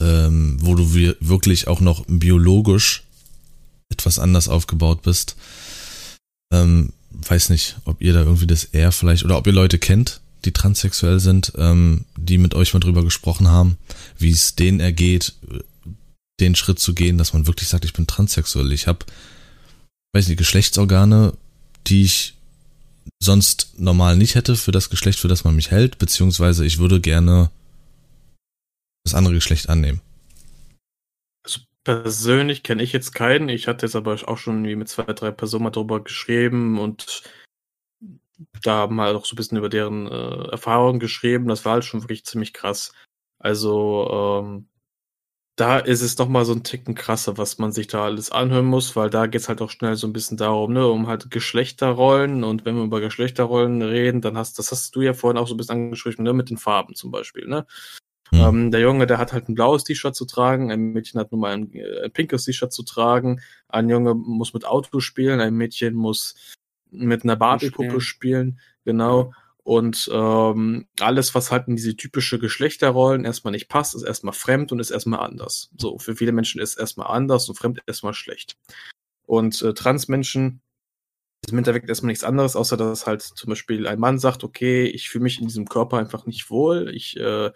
ähm, wo du wirklich auch noch biologisch etwas anders aufgebaut bist. Ähm, weiß nicht, ob ihr da irgendwie das eher vielleicht oder ob ihr Leute kennt, die transsexuell sind, ähm, die mit euch mal drüber gesprochen haben, wie es denen ergeht, den Schritt zu gehen, dass man wirklich sagt, ich bin transsexuell. Ich habe, weiß nicht, Geschlechtsorgane, die ich sonst normal nicht hätte für das Geschlecht, für das man mich hält, beziehungsweise ich würde gerne das andere Geschlecht annehmen. Also persönlich kenne ich jetzt keinen. Ich hatte jetzt aber auch schon mit zwei, drei Personen mal drüber geschrieben und da mal auch so ein bisschen über deren äh, Erfahrungen geschrieben. Das war halt schon wirklich ziemlich krass. Also ähm, da ist es noch mal so ein Ticken krasser, was man sich da alles anhören muss, weil da geht's halt auch schnell so ein bisschen darum, ne, um halt Geschlechterrollen und wenn wir über Geschlechterrollen reden, dann hast, das hast du ja vorhin auch so ein bisschen angeschrieben, ne, mit den Farben zum Beispiel, ne. Mhm. Ähm, der Junge, der hat halt ein blaues T-Shirt zu tragen, ein Mädchen hat nun mal ein, ein pinkes T-Shirt zu tragen, ein Junge muss mit Auto spielen, ein Mädchen muss mit einer Barbie-Puppe spielen, genau. Und ähm, alles, was halt in diese typische Geschlechterrollen erstmal nicht passt, ist erstmal fremd und ist erstmal anders. So, für viele Menschen ist erstmal anders und fremd erstmal schlecht. Und äh, Transmenschen ist im Endeffekt erstmal nichts anderes, außer dass halt zum Beispiel ein Mann sagt, okay, ich fühle mich in diesem Körper einfach nicht wohl, ich äh,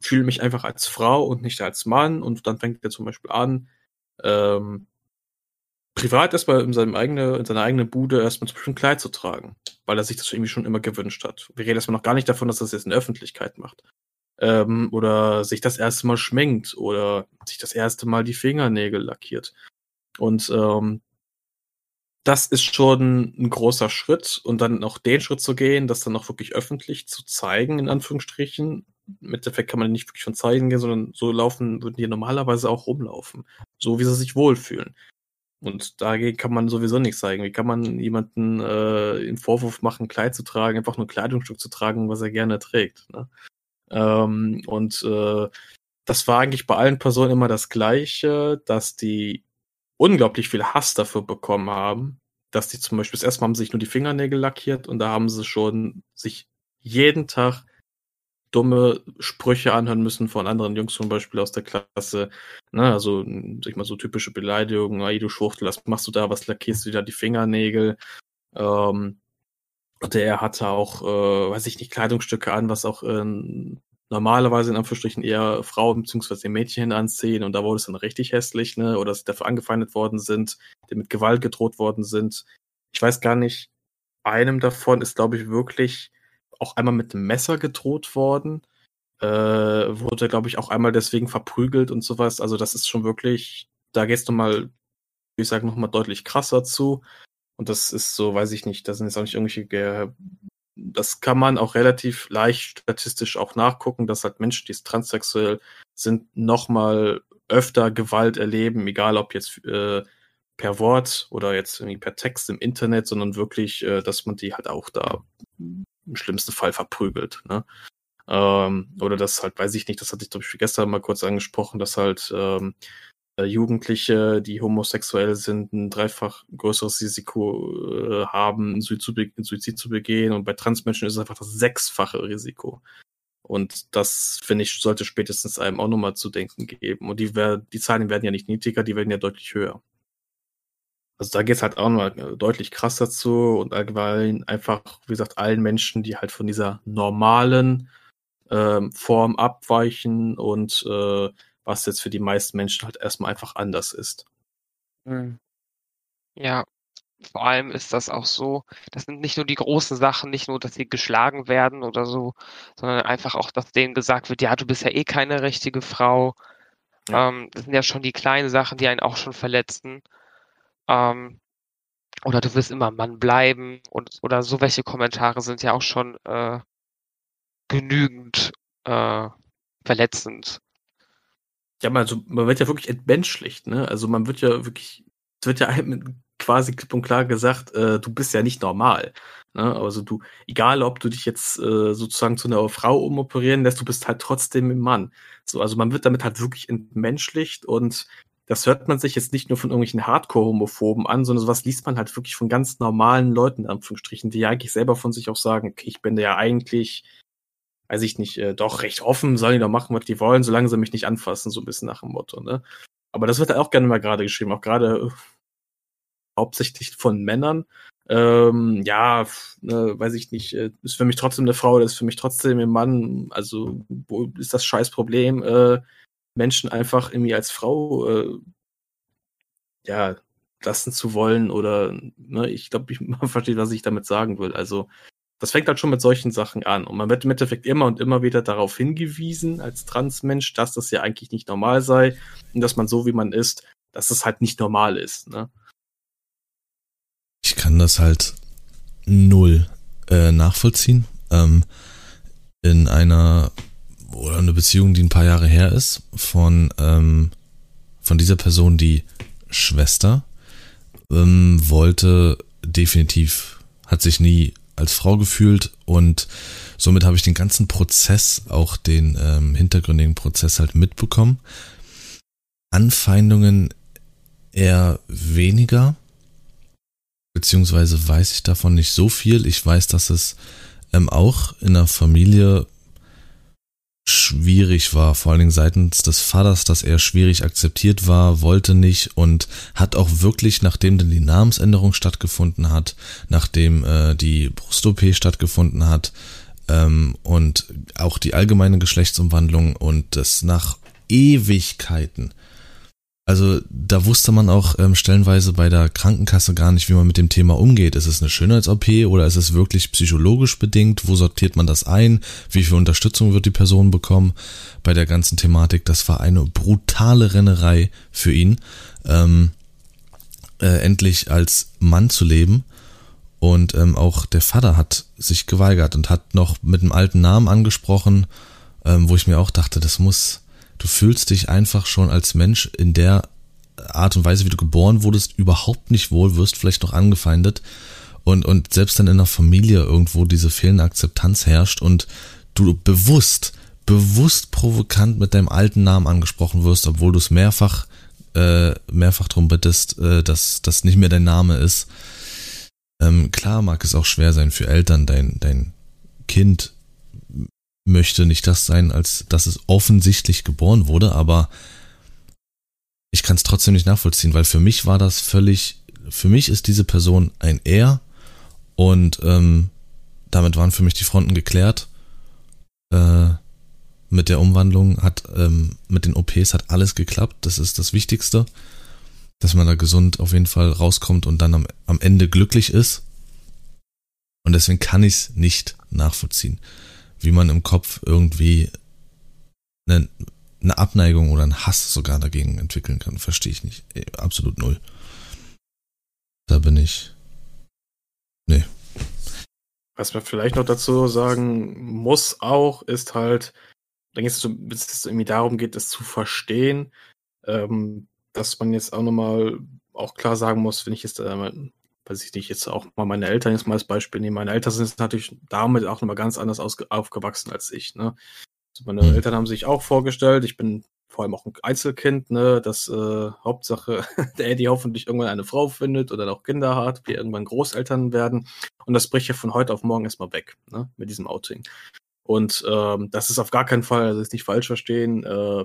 fühle mich einfach als Frau und nicht als Mann und dann fängt er zum Beispiel an, ähm, privat erstmal in, seinem eigene, in seiner eigenen Bude erstmal zum Beispiel ein Kleid zu tragen, weil er sich das irgendwie schon immer gewünscht hat. Wir reden erstmal noch gar nicht davon, dass er das jetzt in der Öffentlichkeit macht. Ähm, oder sich das erste Mal schminkt oder sich das erste Mal die Fingernägel lackiert. Und ähm, das ist schon ein großer Schritt und dann auch den Schritt zu gehen, das dann auch wirklich öffentlich zu zeigen, in Anführungsstrichen. Im Endeffekt kann man nicht wirklich von zeigen gehen, sondern so laufen würden die normalerweise auch rumlaufen. So wie sie sich wohlfühlen. Und dagegen kann man sowieso nichts zeigen. Wie kann man jemanden äh, den Vorwurf machen, Kleid zu tragen, einfach nur Kleidungsstück zu tragen, was er gerne trägt. Ne? Ähm, und äh, das war eigentlich bei allen Personen immer das Gleiche, dass die unglaublich viel Hass dafür bekommen haben, dass die zum Beispiel das erste Mal haben sich nur die Fingernägel lackiert und da haben sie schon sich jeden Tag dumme Sprüche anhören müssen von anderen Jungs zum Beispiel aus der Klasse. Ne, also, sag ich mal, so typische Beleidigungen, ey, du Schwuchtel, was machst du da, was lackierst du da die Fingernägel? Ähm, und der hatte auch, äh, weiß ich nicht, Kleidungsstücke an, was auch äh, normalerweise in Anführungsstrichen eher Frauen bzw. Mädchen anziehen und da wurde es dann richtig hässlich, ne? Oder dass sie dafür angefeindet worden sind, die mit Gewalt gedroht worden sind. Ich weiß gar nicht, einem davon ist, glaube ich, wirklich auch einmal mit einem Messer gedroht worden. Äh, wurde, glaube ich, auch einmal deswegen verprügelt und sowas. Also das ist schon wirklich, da gehst du mal, ich sage nochmal deutlich krasser zu. Und das ist so, weiß ich nicht, das sind jetzt auch nicht irgendwelche, das kann man auch relativ leicht statistisch auch nachgucken, dass halt Menschen, die transsexuell sind, nochmal öfter Gewalt erleben, egal ob jetzt äh, per Wort oder jetzt irgendwie per Text im Internet, sondern wirklich, äh, dass man die halt auch da im schlimmsten Fall verprügelt. Ne? Ähm, oder das halt, weiß ich nicht, das hatte ich, glaube ich, gestern mal kurz angesprochen, dass halt ähm, äh, Jugendliche, die homosexuell sind, ein dreifach größeres Risiko äh, haben, Suizid, Suizid zu begehen. Und bei Transmenschen ist es einfach das sechsfache Risiko. Und das, finde ich, sollte spätestens einem auch nochmal zu denken geben. Und die, die Zahlen werden ja nicht niedriger, die werden ja deutlich höher. Also da geht es halt auch nochmal deutlich krass dazu und allgemein einfach, wie gesagt, allen Menschen, die halt von dieser normalen ähm, Form abweichen und äh, was jetzt für die meisten Menschen halt erstmal einfach anders ist. Mhm. Ja, vor allem ist das auch so, das sind nicht nur die großen Sachen, nicht nur, dass sie geschlagen werden oder so, sondern einfach auch, dass denen gesagt wird, ja, du bist ja eh keine richtige Frau. Ja. Ähm, das sind ja schon die kleinen Sachen, die einen auch schon verletzen. Ähm, oder du wirst immer Mann bleiben und oder so welche Kommentare sind ja auch schon äh, genügend äh, verletzend. Ja, also man wird ja wirklich entmenschlicht, ne? Also man wird ja wirklich, es wird ja einem quasi klipp und klar gesagt, äh, du bist ja nicht normal. Ne? Also du, egal ob du dich jetzt äh, sozusagen zu einer Frau umoperieren lässt, du bist halt trotzdem ein Mann. So, also man wird damit halt wirklich entmenschlicht und das hört man sich jetzt nicht nur von irgendwelchen Hardcore-Homophoben an, sondern sowas liest man halt wirklich von ganz normalen Leuten, in Anführungsstrichen, die ja eigentlich selber von sich auch sagen, okay, ich bin ja eigentlich weiß ich nicht, äh, doch recht offen, sollen die doch machen, was die wollen, solange sie mich nicht anfassen, so ein bisschen nach dem Motto, ne? Aber das wird auch gerne mal gerade geschrieben, auch gerade äh, hauptsächlich von Männern. Ähm, ja, ne, weiß ich nicht, äh, ist für mich trotzdem eine Frau, das ist für mich trotzdem ein Mann. Also, wo ist das scheiß Problem, äh, Menschen einfach irgendwie als Frau, äh, ja, lassen zu wollen oder, ne, ich glaube, *laughs* man versteht, was ich damit sagen will. Also, das fängt halt schon mit solchen Sachen an. Und man wird im Endeffekt immer und immer wieder darauf hingewiesen, als Transmensch, dass das ja eigentlich nicht normal sei und dass man so wie man ist, dass das halt nicht normal ist. Ne? Ich kann das halt null äh, nachvollziehen. Ähm, in einer oder eine Beziehung, die ein paar Jahre her ist, von, ähm, von dieser Person, die Schwester, ähm, wollte definitiv, hat sich nie als Frau gefühlt und somit habe ich den ganzen Prozess, auch den ähm, hintergründigen Prozess halt mitbekommen. Anfeindungen eher weniger, beziehungsweise weiß ich davon nicht so viel. Ich weiß, dass es ähm, auch in der Familie schwierig war, vor allen Dingen seitens des Vaters, dass er schwierig akzeptiert war, wollte nicht und hat auch wirklich, nachdem dann die Namensänderung stattgefunden hat, nachdem äh, die Brust-OP stattgefunden hat ähm, und auch die allgemeine Geschlechtsumwandlung und das nach Ewigkeiten also da wusste man auch ähm, stellenweise bei der Krankenkasse gar nicht, wie man mit dem Thema umgeht. Ist es eine Schönheits-OP oder ist es wirklich psychologisch bedingt? Wo sortiert man das ein? Wie viel Unterstützung wird die Person bekommen bei der ganzen Thematik? Das war eine brutale Rennerei für ihn, ähm, äh, endlich als Mann zu leben. Und ähm, auch der Vater hat sich geweigert und hat noch mit einem alten Namen angesprochen, ähm, wo ich mir auch dachte, das muss du fühlst dich einfach schon als Mensch in der Art und Weise, wie du geboren wurdest, überhaupt nicht wohl, wirst vielleicht noch angefeindet und, und selbst dann in der Familie irgendwo diese fehlende Akzeptanz herrscht und du bewusst, bewusst provokant mit deinem alten Namen angesprochen wirst, obwohl du es mehrfach, äh, mehrfach drum bittest, äh, dass das nicht mehr dein Name ist. Ähm, klar mag es auch schwer sein für Eltern, dein, dein Kind möchte nicht das sein, als dass es offensichtlich geboren wurde, aber ich kann es trotzdem nicht nachvollziehen, weil für mich war das völlig, für mich ist diese Person ein Er und ähm, damit waren für mich die Fronten geklärt. Äh, mit der Umwandlung hat, ähm, mit den OPs hat alles geklappt. Das ist das Wichtigste, dass man da gesund auf jeden Fall rauskommt und dann am, am Ende glücklich ist. Und deswegen kann ich es nicht nachvollziehen, wie man im Kopf irgendwie eine, eine Abneigung oder einen Hass sogar dagegen entwickeln kann. Verstehe ich nicht. Absolut null. Da bin ich. Nee. Was man vielleicht noch dazu sagen muss auch, ist halt, dann geht es, so, es irgendwie darum geht, es zu verstehen, ähm, dass man jetzt auch nochmal auch klar sagen muss, wenn ich jetzt, äh, weiß ich nicht, jetzt auch mal meine Eltern jetzt mal als Beispiel nehmen. Meine Eltern sind natürlich damit auch nochmal ganz anders aufgewachsen als ich. Ne? Also meine mhm. Eltern haben sich auch vorgestellt, ich bin vor allem auch ein Einzelkind, ne, dass äh, Hauptsache *laughs* der Eddie hoffentlich irgendwann eine Frau findet oder auch Kinder hat, wir irgendwann Großeltern werden. Und das bricht ja von heute auf morgen erstmal weg, ne, mit diesem Outing. Und ähm, das ist auf gar keinen Fall, also ist nicht falsch verstehen, äh,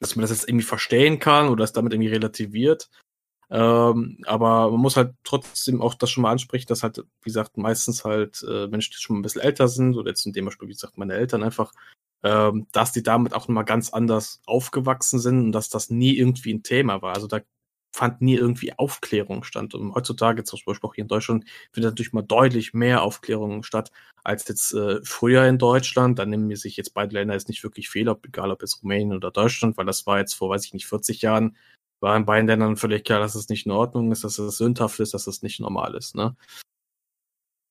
dass man das jetzt irgendwie verstehen kann oder es damit irgendwie relativiert. Ähm, aber man muss halt trotzdem auch das schon mal ansprechen, dass halt, wie gesagt, meistens halt äh, Menschen, die schon ein bisschen älter sind, oder jetzt in dem Beispiel, wie gesagt, meine Eltern einfach, ähm, dass die damit auch nochmal ganz anders aufgewachsen sind und dass das nie irgendwie ein Thema war. Also da fand nie irgendwie Aufklärung statt. Und heutzutage, zum Beispiel auch hier in Deutschland, findet natürlich mal deutlich mehr Aufklärung statt als jetzt äh, früher in Deutschland. Da nehmen sich jetzt beide Länder jetzt nicht wirklich viel, ob, egal ob es Rumänien oder Deutschland, weil das war jetzt vor, weiß ich nicht, 40 Jahren, war in beiden Ländern völlig klar, dass es nicht in Ordnung ist, dass es sündhaft ist, dass es nicht normal ist. Ne?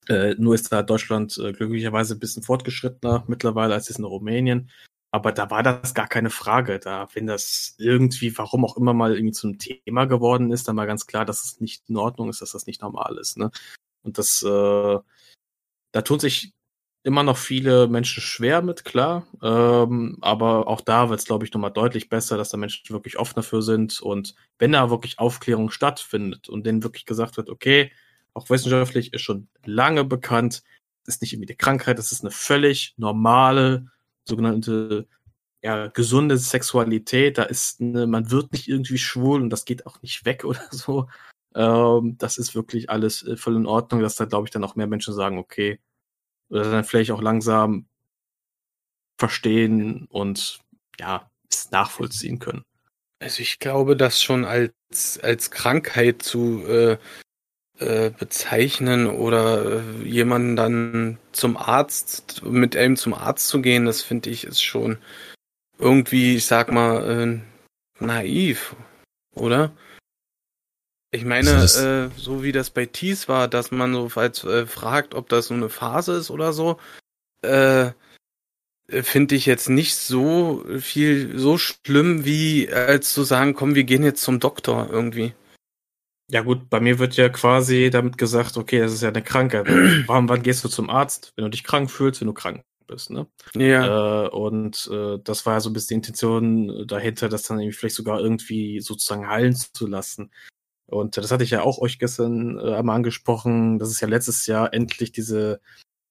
Äh, nur ist da Deutschland äh, glücklicherweise ein bisschen fortgeschrittener mittlerweile als es in Rumänien. Aber da war das gar keine Frage. Da, wenn das irgendwie, warum auch immer mal irgendwie zum Thema geworden ist, dann war ganz klar, dass es nicht in Ordnung ist, dass das nicht normal ist. Ne? Und das, äh, da tun sich immer noch viele Menschen schwer mit, klar. Ähm, aber auch da wird es, glaube ich, nochmal deutlich besser, dass da Menschen wirklich offen dafür sind. Und wenn da wirklich Aufklärung stattfindet und denen wirklich gesagt wird, okay, auch wissenschaftlich ist schon lange bekannt, ist nicht irgendwie eine Krankheit, das ist eine völlig normale sogenannte ja, gesunde Sexualität, da ist eine, man wird nicht irgendwie schwul und das geht auch nicht weg *laughs* oder so. Ähm, das ist wirklich alles äh, voll in Ordnung, dass da, glaube ich, dann auch mehr Menschen sagen, okay, oder dann vielleicht auch langsam verstehen und ja, es nachvollziehen können. Also ich glaube, das schon als, als Krankheit zu äh, äh, bezeichnen oder äh, jemanden dann zum Arzt, mit einem zum Arzt zu gehen, das finde ich ist schon irgendwie, ich sag mal, äh, naiv, oder? Ich meine, äh, so wie das bei Tees war, dass man so falls äh, fragt, ob das so eine Phase ist oder so, äh, finde ich jetzt nicht so viel so schlimm, wie als zu sagen, komm, wir gehen jetzt zum Doktor irgendwie. Ja gut, bei mir wird ja quasi damit gesagt, okay, das ist ja eine Krankheit. *clears throat* Warum, wann gehst du zum Arzt? Wenn du dich krank fühlst, wenn du krank bist, ne? Ja. Äh, und äh, das war ja so ein bisschen die Intention dahinter, das dann irgendwie vielleicht sogar irgendwie sozusagen heilen zu lassen. Und das hatte ich ja auch euch gestern äh, einmal angesprochen, dass es ja letztes Jahr endlich diese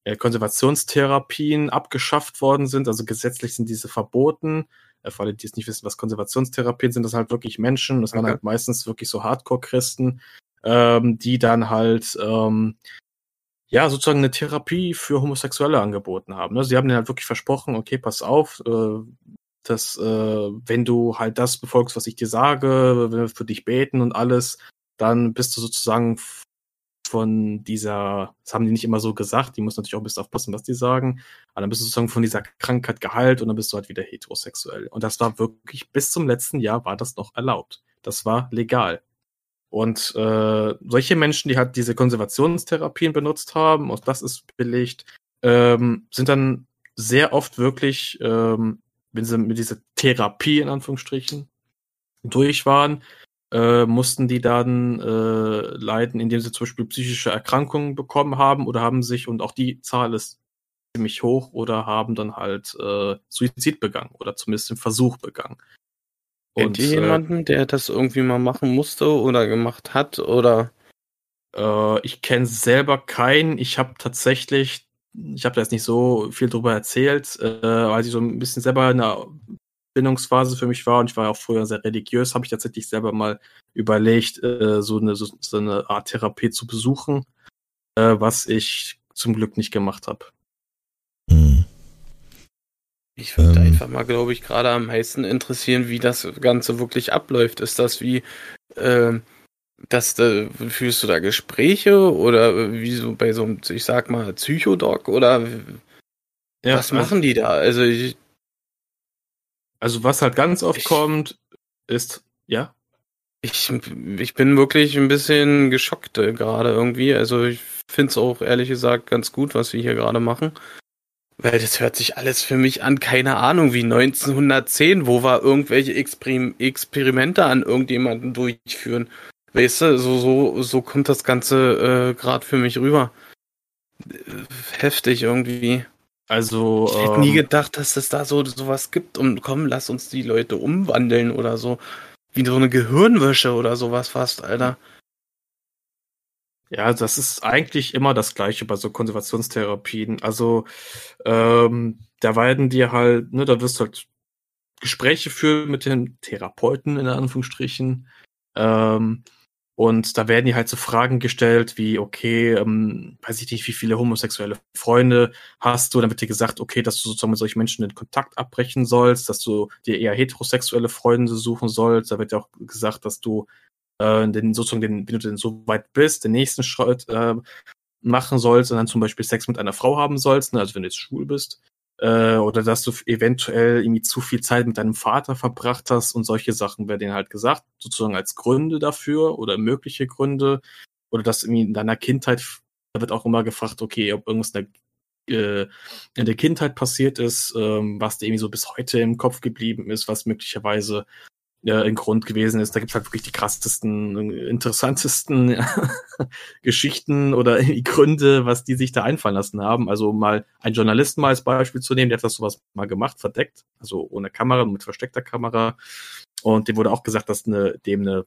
äh, Konservationstherapien abgeschafft worden sind. Also gesetzlich sind diese verboten. Äh, für alle, die es nicht wissen, was Konservationstherapien sind, das sind halt wirklich Menschen, das okay. waren halt meistens wirklich so Hardcore-Christen, ähm, die dann halt ähm, ja sozusagen eine Therapie für Homosexuelle angeboten haben. Ne? Sie haben denen halt wirklich versprochen, okay, pass auf, äh, dass äh, wenn du halt das befolgst, was ich dir sage, wenn wir für dich beten und alles, dann bist du sozusagen von dieser, das haben die nicht immer so gesagt, die muss natürlich auch ein bisschen aufpassen, was die sagen, aber dann bist du sozusagen von dieser Krankheit geheilt und dann bist du halt wieder heterosexuell. Und das war wirklich, bis zum letzten Jahr war das noch erlaubt. Das war legal. Und äh, solche Menschen, die halt diese Konservationstherapien benutzt haben, und das ist belegt, ähm, sind dann sehr oft wirklich, ähm, wenn sie mit dieser Therapie in Anführungsstrichen durch waren, äh, mussten die dann äh, leiden, indem sie zum Beispiel psychische Erkrankungen bekommen haben oder haben sich, und auch die Zahl ist ziemlich hoch, oder haben dann halt äh, Suizid begangen oder zumindest den Versuch begangen. Und ihr äh, jemanden, der das irgendwie mal machen musste oder gemacht hat oder? Äh, ich kenne selber keinen. Ich habe tatsächlich ich habe da jetzt nicht so viel drüber erzählt, äh, weil ich so ein bisschen selber in einer Bindungsphase für mich war und ich war auch früher sehr religiös, habe ich tatsächlich selber mal überlegt, äh, so, eine, so, so, eine Art Therapie zu besuchen, äh, was ich zum Glück nicht gemacht habe. Mhm. Ich würde ähm, einfach mal, glaube ich, gerade am meisten interessieren, wie das Ganze wirklich abläuft. Ist das wie, äh, dass da, führst du da Gespräche oder wie so bei so einem, ich sag mal, Psychodoc oder ja, was machen die da? Also ich, also was halt ganz oft ich, kommt, ist, ja. Ich, ich bin wirklich ein bisschen geschockt äh, gerade irgendwie. Also ich finde es auch ehrlich gesagt ganz gut, was wir hier gerade machen. Weil das hört sich alles für mich an, keine Ahnung, wie 1910, wo wir irgendwelche Exper Experimente an irgendjemanden durchführen. Weißt du, so, so, so kommt das Ganze äh, gerade für mich rüber. Heftig irgendwie. Also. Ich hätte ähm, nie gedacht, dass es da so sowas gibt und komm, lass uns die Leute umwandeln oder so. Wie so eine Gehirnwäsche oder sowas fast, Alter. Ja, das ist eigentlich immer das Gleiche bei so Konservationstherapien. Also, ähm, da werden dir halt, ne, da wirst du halt Gespräche führen mit den Therapeuten, in Anführungsstrichen. Ähm, und da werden dir halt so Fragen gestellt wie, okay, ähm, weiß ich nicht, wie viele homosexuelle Freunde hast du? Dann wird dir gesagt, okay, dass du sozusagen mit solchen Menschen den Kontakt abbrechen sollst, dass du dir eher heterosexuelle Freunde suchen sollst. Da wird ja auch gesagt, dass du äh, den sozusagen, den, wenn du denn so weit bist, den nächsten Schritt äh, machen sollst und dann zum Beispiel Sex mit einer Frau haben sollst, ne, also wenn du jetzt schwul bist äh, oder dass du eventuell irgendwie zu viel Zeit mit deinem Vater verbracht hast und solche Sachen werden halt gesagt, sozusagen als Gründe dafür oder mögliche Gründe. Oder dass irgendwie in deiner Kindheit, da wird auch immer gefragt, okay, ob irgendwas in der, äh, in der Kindheit passiert ist, ähm, was dir irgendwie so bis heute im Kopf geblieben ist, was möglicherweise äh, ein Grund gewesen ist. Da gibt's halt wirklich die krassesten, interessantesten *laughs* Geschichten oder *laughs* Gründe, was die sich da einfallen lassen haben. Also mal einen Journalisten mal als Beispiel zu nehmen, der hat das sowas mal gemacht, verdeckt, also ohne Kamera, mit versteckter Kamera. Und dem wurde auch gesagt, dass eine, dem eine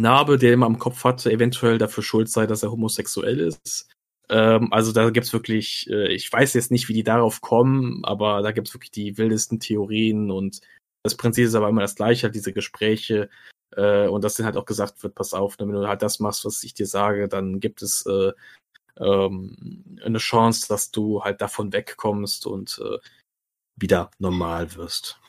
Narbe, die er immer am Kopf hatte, eventuell dafür schuld sei, dass er homosexuell ist. Ähm, also da gibt's wirklich, äh, ich weiß jetzt nicht, wie die darauf kommen, aber da gibt's wirklich die wildesten Theorien und das Prinzip ist aber immer das gleiche, halt diese Gespräche äh, und dass dann halt auch gesagt wird, pass auf, wenn du halt das machst, was ich dir sage, dann gibt es äh, ähm, eine Chance, dass du halt davon wegkommst und äh, wieder normal wirst.